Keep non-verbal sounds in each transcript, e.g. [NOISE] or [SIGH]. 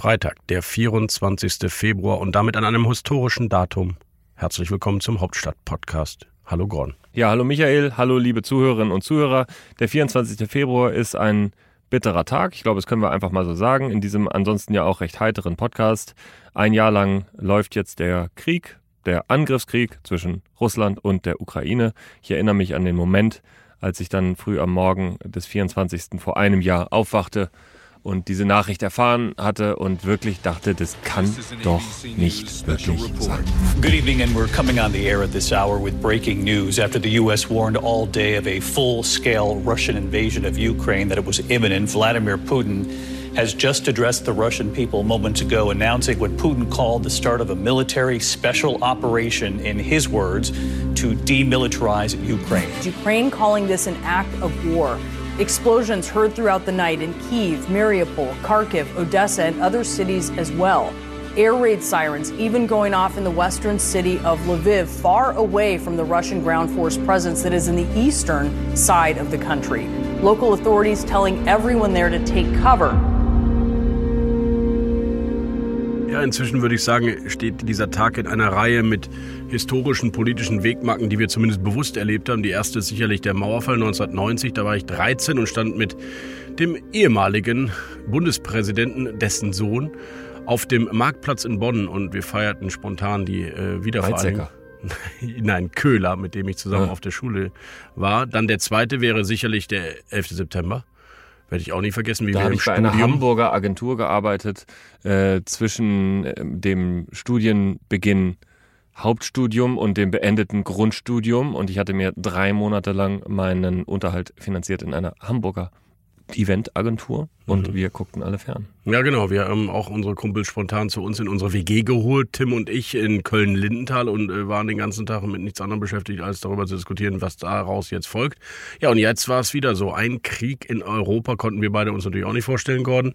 Freitag, der 24. Februar und damit an einem historischen Datum. Herzlich willkommen zum Hauptstadt-Podcast. Hallo Gordon. Ja, hallo Michael, hallo liebe Zuhörerinnen und Zuhörer. Der 24. Februar ist ein bitterer Tag. Ich glaube, das können wir einfach mal so sagen. In diesem ansonsten ja auch recht heiteren Podcast. Ein Jahr lang läuft jetzt der Krieg, der Angriffskrieg zwischen Russland und der Ukraine. Ich erinnere mich an den Moment, als ich dann früh am Morgen des 24. vor einem Jahr aufwachte und diese Nachricht erfahren hatte und wirklich dachte, das kann doch nicht wirklich sein. Good evening and we're coming on the air at this hour with breaking news after the US warned all day of a full-scale Russian invasion of Ukraine that it was imminent. Vladimir Putin has just addressed the Russian people moments ago announcing what Putin called the start of a military special operation in his words to demilitarize Ukraine. Ukraine calling this an act of war. Explosions heard throughout the night in Kiev, Mariupol, Kharkiv, Odessa, and other cities as well. Air raid sirens even going off in the western city of Lviv, far away from the Russian ground force presence that is in the eastern side of the country. Local authorities telling everyone there to take cover. Ja, inzwischen würde ich sagen, steht dieser Tag in einer Reihe mit historischen politischen Wegmarken, die wir zumindest bewusst erlebt haben. Die erste ist sicherlich der Mauerfall 1990. Da war ich 13 und stand mit dem ehemaligen Bundespräsidenten, dessen Sohn, auf dem Marktplatz in Bonn und wir feierten spontan die äh, Wiedervereinigung. [LAUGHS] Nein, Köhler, mit dem ich zusammen ja. auf der Schule war. Dann der zweite wäre sicherlich der 11. September. Werde ich auch nie vergessen, wie da wir im ich bei Studium einer Hamburger Agentur gearbeitet, äh, zwischen äh, dem Studienbeginn Hauptstudium und dem beendeten Grundstudium. Und ich hatte mir drei Monate lang meinen Unterhalt finanziert in einer Hamburger Eventagentur und mhm. wir guckten alle fern. Ja, genau. Wir haben auch unsere Kumpel spontan zu uns in unsere WG geholt, Tim und ich in Köln-Lindenthal und äh, waren den ganzen Tag mit nichts anderem beschäftigt, als darüber zu diskutieren, was daraus jetzt folgt. Ja, und jetzt war es wieder so. Ein Krieg in Europa konnten wir beide uns natürlich auch nicht vorstellen, Gordon.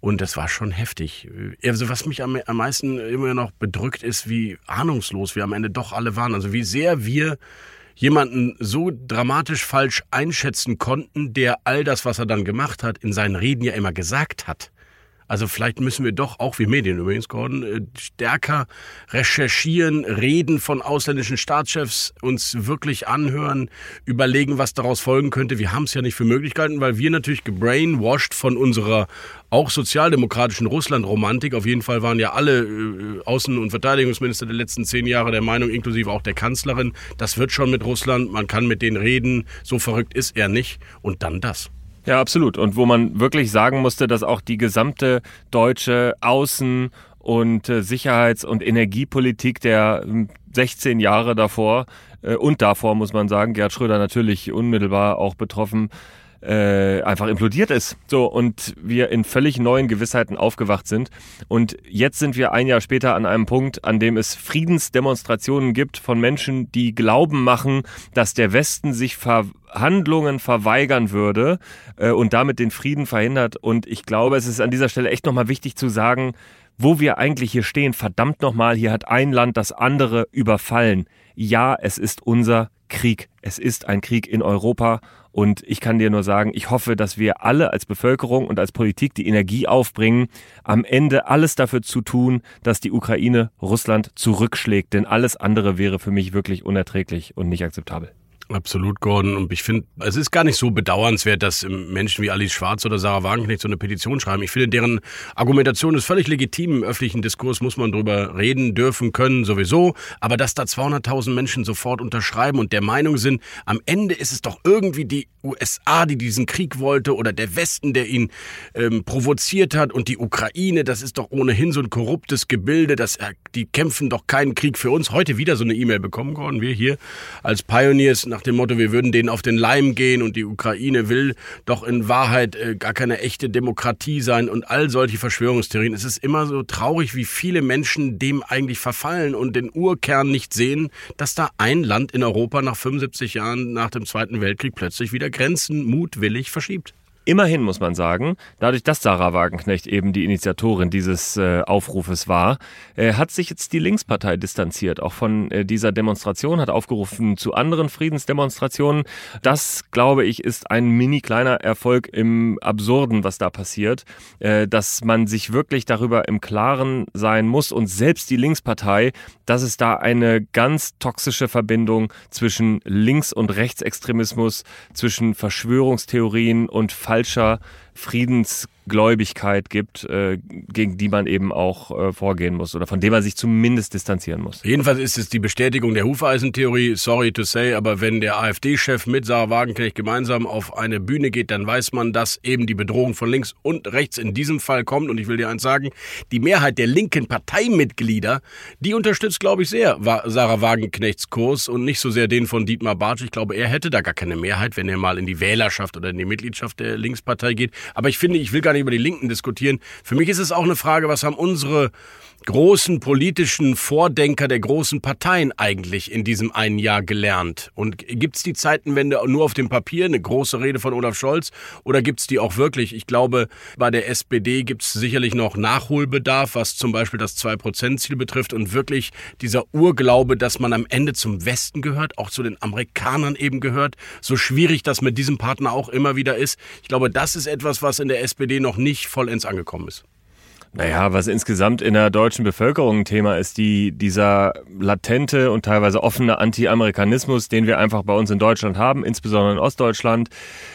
Und das war schon heftig. Also was mich am, am meisten immer noch bedrückt, ist, wie ahnungslos wir am Ende doch alle waren. Also wie sehr wir jemanden so dramatisch falsch einschätzen konnten, der all das, was er dann gemacht hat, in seinen Reden ja immer gesagt hat. Also vielleicht müssen wir doch, auch wie Medien übrigens, Gordon, äh, stärker recherchieren, reden von ausländischen Staatschefs, uns wirklich anhören, überlegen, was daraus folgen könnte. Wir haben es ja nicht für Möglichkeiten, weil wir natürlich gebrainwashed von unserer auch sozialdemokratischen Russland-Romantik. Auf jeden Fall waren ja alle äh, Außen- und Verteidigungsminister der letzten zehn Jahre der Meinung, inklusive auch der Kanzlerin, das wird schon mit Russland, man kann mit denen reden, so verrückt ist er nicht. Und dann das. Ja, absolut. Und wo man wirklich sagen musste, dass auch die gesamte deutsche Außen- und äh, Sicherheits- und Energiepolitik der 16 Jahre davor äh, und davor, muss man sagen, Gerd Schröder natürlich unmittelbar auch betroffen, äh, einfach implodiert ist. So, und wir in völlig neuen Gewissheiten aufgewacht sind. Und jetzt sind wir ein Jahr später an einem Punkt, an dem es Friedensdemonstrationen gibt von Menschen, die Glauben machen, dass der Westen sich Verhandlungen verweigern würde äh, und damit den Frieden verhindert. Und ich glaube, es ist an dieser Stelle echt nochmal wichtig zu sagen, wo wir eigentlich hier stehen. Verdammt nochmal, hier hat ein Land das andere überfallen. Ja, es ist unser Krieg. Es ist ein Krieg in Europa und ich kann dir nur sagen, ich hoffe, dass wir alle als Bevölkerung und als Politik die Energie aufbringen, am Ende alles dafür zu tun, dass die Ukraine Russland zurückschlägt. Denn alles andere wäre für mich wirklich unerträglich und nicht akzeptabel. Absolut, Gordon. Und ich finde, es ist gar nicht so bedauernswert, dass Menschen wie Alice Schwarz oder Sarah Wagenknecht so eine Petition schreiben. Ich finde, deren Argumentation ist völlig legitim. Im öffentlichen Diskurs muss man drüber reden, dürfen, können, sowieso. Aber dass da 200.000 Menschen sofort unterschreiben und der Meinung sind, am Ende ist es doch irgendwie die USA, die diesen Krieg wollte oder der Westen, der ihn ähm, provoziert hat und die Ukraine, das ist doch ohnehin so ein korruptes Gebilde, das, äh, die kämpfen doch keinen Krieg für uns. Heute wieder so eine E-Mail bekommen, Gordon, wir hier als Pioneers nach dem Motto, wir würden denen auf den Leim gehen und die Ukraine will doch in Wahrheit äh, gar keine echte Demokratie sein und all solche Verschwörungstheorien. Es ist immer so traurig, wie viele Menschen dem eigentlich verfallen und den Urkern nicht sehen, dass da ein Land in Europa nach 75 Jahren nach dem Zweiten Weltkrieg plötzlich wieder Grenzen mutwillig verschiebt. Immerhin muss man sagen, dadurch, dass Sarah Wagenknecht eben die Initiatorin dieses äh, Aufrufes war, äh, hat sich jetzt die Linkspartei distanziert, auch von äh, dieser Demonstration, hat aufgerufen zu anderen Friedensdemonstrationen. Das, glaube ich, ist ein mini kleiner Erfolg im Absurden, was da passiert, äh, dass man sich wirklich darüber im Klaren sein muss und selbst die Linkspartei, dass es da eine ganz toxische Verbindung zwischen Links- und Rechtsextremismus, zwischen Verschwörungstheorien und falscher Friedensgläubigkeit gibt, äh, gegen die man eben auch äh, vorgehen muss oder von dem man sich zumindest distanzieren muss. Jedenfalls ist es die Bestätigung der Hufeisentheorie, sorry to say, aber wenn der AfD-Chef mit Sarah Wagenknecht gemeinsam auf eine Bühne geht, dann weiß man, dass eben die Bedrohung von links und rechts in diesem Fall kommt. Und ich will dir eins sagen, die Mehrheit der linken Parteimitglieder, die unterstützt, glaube ich, sehr Sarah Wagenknechts Kurs und nicht so sehr den von Dietmar Bartsch. Ich glaube, er hätte da gar keine Mehrheit, wenn er mal in die Wählerschaft oder in die Mitgliedschaft der Linkspartei geht. Aber ich finde, ich will gar nicht über die Linken diskutieren. Für mich ist es auch eine Frage, was haben unsere großen politischen Vordenker der großen Parteien eigentlich in diesem einen Jahr gelernt? Und gibt es die Zeitenwende nur auf dem Papier, eine große Rede von Olaf Scholz, oder gibt es die auch wirklich? Ich glaube, bei der SPD gibt es sicherlich noch Nachholbedarf, was zum Beispiel das 2-Prozent-Ziel betrifft und wirklich dieser Urglaube, dass man am Ende zum Westen gehört, auch zu den Amerikanern eben gehört, so schwierig das mit diesem Partner auch immer wieder ist. Ich glaube, das ist etwas, was in der SPD noch nicht vollends angekommen ist. Naja, was insgesamt in der deutschen Bevölkerung ein Thema ist, die, dieser latente und teilweise offene Anti-Amerikanismus, den wir einfach bei uns in Deutschland haben, insbesondere in Ostdeutschland,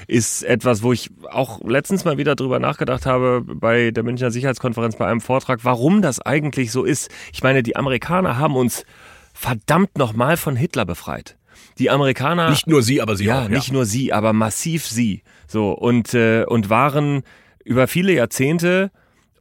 ist etwas, wo ich auch letztens mal wieder drüber nachgedacht habe bei der Münchner Sicherheitskonferenz bei einem Vortrag, warum das eigentlich so ist. Ich meine, die Amerikaner haben uns verdammt nochmal von Hitler befreit. Die Amerikaner. Nicht nur sie, aber sie ja, auch. Ja, nicht nur sie, aber massiv sie. So, und, äh, und waren über viele Jahrzehnte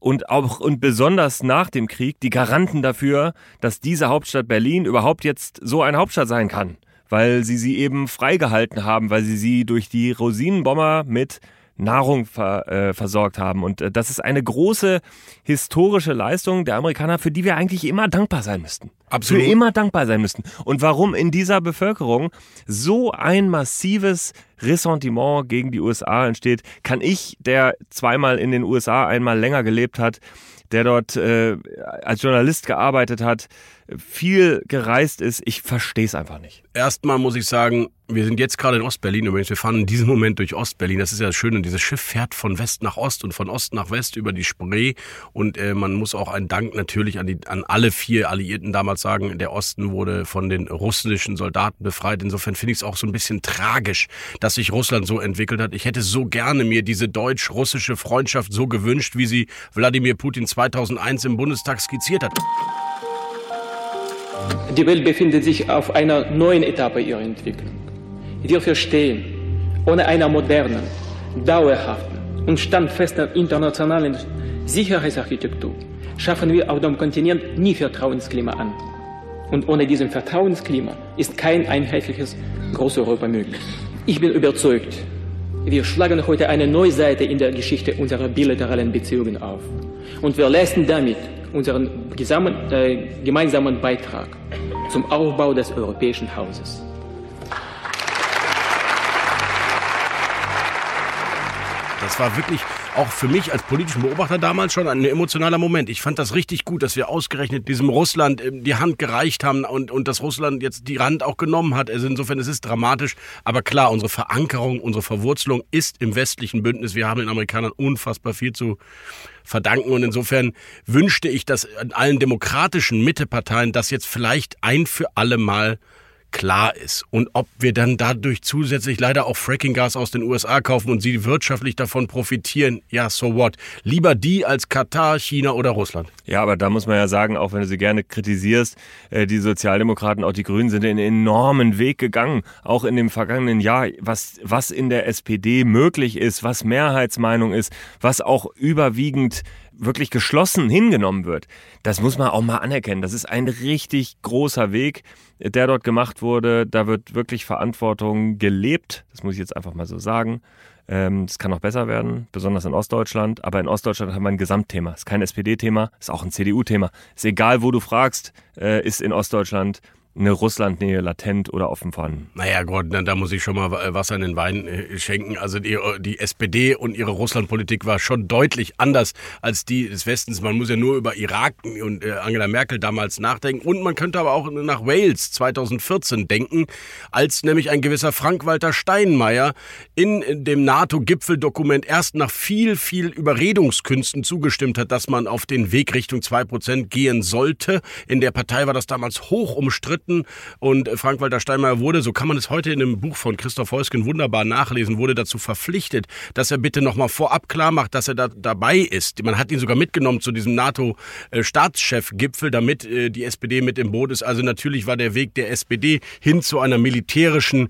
und auch und besonders nach dem Krieg die Garanten dafür, dass diese Hauptstadt Berlin überhaupt jetzt so eine Hauptstadt sein kann, weil sie sie eben freigehalten haben, weil sie sie durch die Rosinenbomber mit Nahrung ver, äh, versorgt haben. Und äh, das ist eine große historische Leistung der Amerikaner, für die wir eigentlich immer dankbar sein müssten. Absolut. Für immer dankbar sein müssten. Und warum in dieser Bevölkerung so ein massives Ressentiment gegen die USA entsteht, kann ich, der zweimal in den USA einmal länger gelebt hat, der dort äh, als Journalist gearbeitet hat, viel gereist ist. Ich verstehe es einfach nicht. Erstmal muss ich sagen, wir sind jetzt gerade in Ostberlin übrigens. Wir fahren in diesem Moment durch Ostberlin. Das ist ja das Schöne. Dieses Schiff fährt von West nach Ost und von Ost nach West über die Spree. Und äh, man muss auch einen Dank natürlich an, die, an alle vier Alliierten damals sagen. Der Osten wurde von den russischen Soldaten befreit. Insofern finde ich es auch so ein bisschen tragisch, dass sich Russland so entwickelt hat. Ich hätte so gerne mir diese deutsch-russische Freundschaft so gewünscht, wie sie Wladimir Putin 2001 im Bundestag skizziert hat. Die Welt befindet sich auf einer neuen Etappe ihrer Entwicklung. Wir verstehen, ohne einer modernen, dauerhaften und standfesten internationalen Sicherheitsarchitektur schaffen wir auf dem Kontinent nie Vertrauensklima an. Und ohne diesem Vertrauensklima ist kein einheitliches Großeuropa möglich. Ich bin überzeugt, wir schlagen heute eine neue Seite in der Geschichte unserer bilateralen Beziehungen auf. Und wir leisten damit unseren äh, gemeinsamen Beitrag zum Aufbau des europäischen Hauses. Das war wirklich auch für mich als politischen Beobachter damals schon ein emotionaler Moment. Ich fand das richtig gut, dass wir ausgerechnet diesem Russland ähm, die Hand gereicht haben und, und dass Russland jetzt die Hand auch genommen hat. Also insofern es ist dramatisch. Aber klar, unsere Verankerung, unsere Verwurzelung ist im westlichen Bündnis. Wir haben den Amerikanern unfassbar viel zu verdanken. Und insofern wünschte ich, dass allen demokratischen Mitteparteien das jetzt vielleicht ein für alle Mal klar ist. Und ob wir dann dadurch zusätzlich leider auch Frackinggas aus den USA kaufen und sie wirtschaftlich davon profitieren, ja, so what? Lieber die als Katar, China oder Russland. Ja, aber da muss man ja sagen, auch wenn du sie gerne kritisierst, äh, die Sozialdemokraten, auch die Grünen sind einen enormen Weg gegangen, auch in dem vergangenen Jahr, was, was in der SPD möglich ist, was Mehrheitsmeinung ist, was auch überwiegend wirklich geschlossen hingenommen wird. Das muss man auch mal anerkennen. Das ist ein richtig großer Weg, der dort gemacht wurde. Da wird wirklich Verantwortung gelebt. Das muss ich jetzt einfach mal so sagen. Ähm, das kann noch besser werden, besonders in Ostdeutschland. Aber in Ostdeutschland haben wir ein Gesamtthema. Ist kein SPD-Thema, ist auch ein CDU-Thema. Ist egal, wo du fragst, äh, ist in Ostdeutschland eine Russlandnähe latent oder offen vorhanden. Naja, Gott, da muss ich schon mal Wasser in den Wein äh, schenken. Also die, die SPD und ihre Russlandpolitik war schon deutlich anders als die des Westens. Man muss ja nur über Irak und äh, Angela Merkel damals nachdenken. Und man könnte aber auch nach Wales 2014 denken, als nämlich ein gewisser Frank-Walter Steinmeier in dem NATO-Gipfeldokument erst nach viel, viel Überredungskünsten zugestimmt hat, dass man auf den Weg Richtung 2% gehen sollte. In der Partei war das damals hoch umstritten Ägypten. Und Frank-Walter Steinmeier wurde, so kann man es heute in einem Buch von Christoph Heusken wunderbar nachlesen, wurde dazu verpflichtet, dass er bitte nochmal vorab klar macht, dass er da dabei ist. Man hat ihn sogar mitgenommen zu diesem NATO-Staatschef-Gipfel, damit äh, die SPD mit im Boot ist. Also natürlich war der Weg der SPD hin zu einer militärischen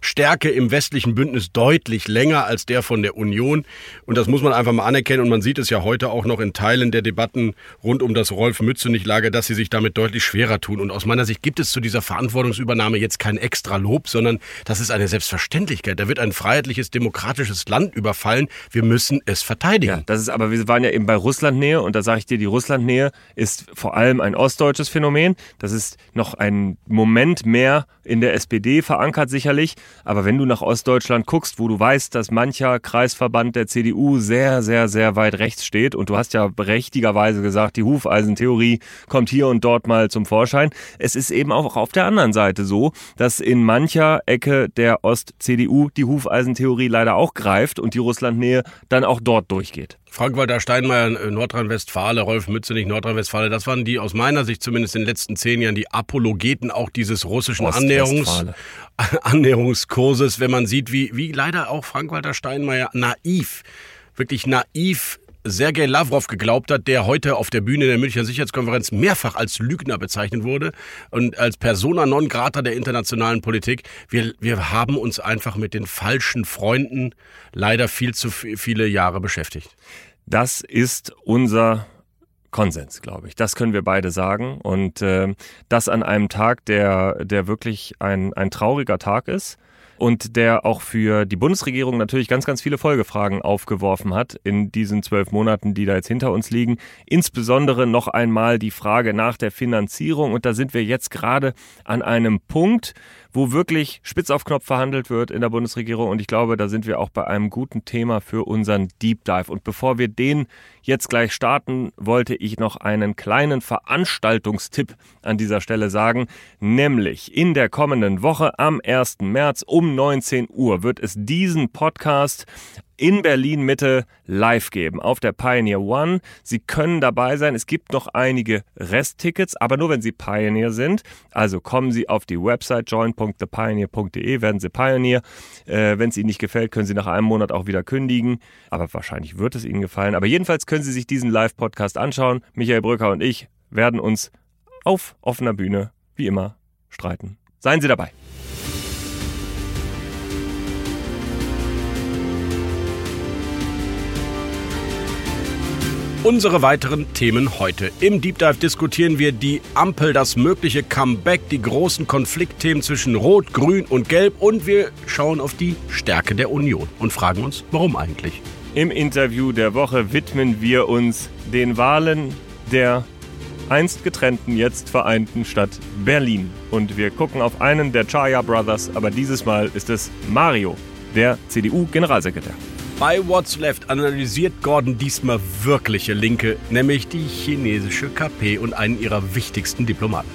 Stärke im westlichen Bündnis deutlich länger als der von der Union. Und das muss man einfach mal anerkennen. Und man sieht es ja heute auch noch in Teilen der Debatten rund um das Rolf-Mützenich-Lager, dass sie sich damit deutlich schwerer tun. Und aus meiner Sicht gibt es zu dieser Verantwortungsübernahme jetzt kein extra Lob, sondern das ist eine Selbstverständlichkeit. Da wird ein freiheitliches, demokratisches Land überfallen. Wir müssen es verteidigen. Ja, das ist aber, wir waren ja eben bei Russlandnähe und da sage ich dir, die Russlandnähe ist vor allem ein ostdeutsches Phänomen. Das ist noch ein Moment mehr in der SPD verankert sicherlich. Aber wenn du nach Ostdeutschland guckst, wo du weißt, dass mancher Kreisverband der CDU sehr, sehr, sehr weit rechts steht und du hast ja berechtigerweise gesagt, die Hufeisentheorie kommt hier und dort mal zum Vorschein. Es ist eben auch auf der anderen Seite so, dass in mancher Ecke der Ost-CDU die Hufeisentheorie leider auch greift und die Russlandnähe dann auch dort durchgeht. Frank-Walter Steinmeier, äh, Nordrhein-Westfale, Rolf Mützenich, Nordrhein-Westfale, das waren die aus meiner Sicht zumindest in den letzten zehn Jahren die Apologeten auch dieses russischen Annäherungs, [LAUGHS] Annäherungskurses, wenn man sieht, wie, wie leider auch Frank-Walter Steinmeier naiv, wirklich naiv Sergei Lavrov geglaubt hat, der heute auf der Bühne der Münchner Sicherheitskonferenz mehrfach als Lügner bezeichnet wurde und als Persona non grata der internationalen Politik. Wir, wir haben uns einfach mit den falschen Freunden leider viel zu viele Jahre beschäftigt. Das ist unser Konsens, glaube ich. Das können wir beide sagen. Und äh, das an einem Tag, der, der wirklich ein, ein trauriger Tag ist und der auch für die Bundesregierung natürlich ganz, ganz viele Folgefragen aufgeworfen hat in diesen zwölf Monaten, die da jetzt hinter uns liegen. Insbesondere noch einmal die Frage nach der Finanzierung. Und da sind wir jetzt gerade an einem Punkt, wo wirklich spitz auf Knopf verhandelt wird in der Bundesregierung. Und ich glaube, da sind wir auch bei einem guten Thema für unseren Deep Dive. Und bevor wir den jetzt gleich starten, wollte ich noch einen kleinen Veranstaltungstipp an dieser Stelle sagen. Nämlich in der kommenden Woche am 1. März um 19 Uhr wird es diesen Podcast in Berlin Mitte live geben auf der Pioneer One. Sie können dabei sein. Es gibt noch einige Resttickets, aber nur wenn Sie Pioneer sind. Also kommen Sie auf die Website join.thepioneer.de, werden Sie Pioneer. Äh, wenn es Ihnen nicht gefällt, können Sie nach einem Monat auch wieder kündigen. Aber wahrscheinlich wird es Ihnen gefallen. Aber jedenfalls können Sie sich diesen Live-Podcast anschauen. Michael Brücker und ich werden uns auf offener Bühne, wie immer, streiten. Seien Sie dabei. Unsere weiteren Themen heute. Im Deep Dive diskutieren wir die Ampel, das mögliche Comeback, die großen Konfliktthemen zwischen Rot, Grün und Gelb und wir schauen auf die Stärke der Union und fragen uns, warum eigentlich. Im Interview der Woche widmen wir uns den Wahlen der einst getrennten, jetzt vereinten Stadt Berlin. Und wir gucken auf einen der Chaya Brothers, aber dieses Mal ist es Mario, der CDU-Generalsekretär. Bei What's Left analysiert Gordon diesmal wirkliche Linke, nämlich die chinesische KP und einen ihrer wichtigsten Diplomaten.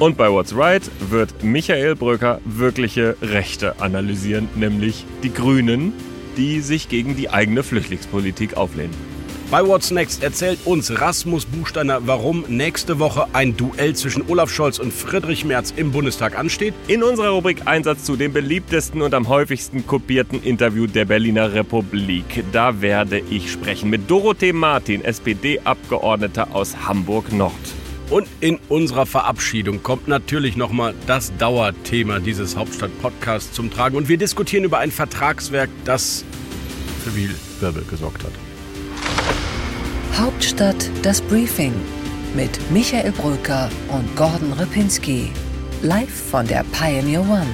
Und bei What's Right wird Michael Bröcker wirkliche Rechte analysieren, nämlich die Grünen, die sich gegen die eigene Flüchtlingspolitik auflehnen. Bei What's Next erzählt uns Rasmus Buchsteiner, warum nächste Woche ein Duell zwischen Olaf Scholz und Friedrich Merz im Bundestag ansteht. In unserer Rubrik Einsatz zu dem beliebtesten und am häufigsten kopierten Interview der Berliner Republik. Da werde ich sprechen mit Dorothee Martin, SPD-Abgeordneter aus Hamburg-Nord. Und in unserer Verabschiedung kommt natürlich nochmal das Dauerthema dieses Hauptstadt-Podcasts zum Tragen. Und wir diskutieren über ein Vertragswerk, das für viel Wirbel gesorgt hat. Hauptstadt das Briefing mit Michael Brücker und Gordon Ripinski. Live von der Pioneer One.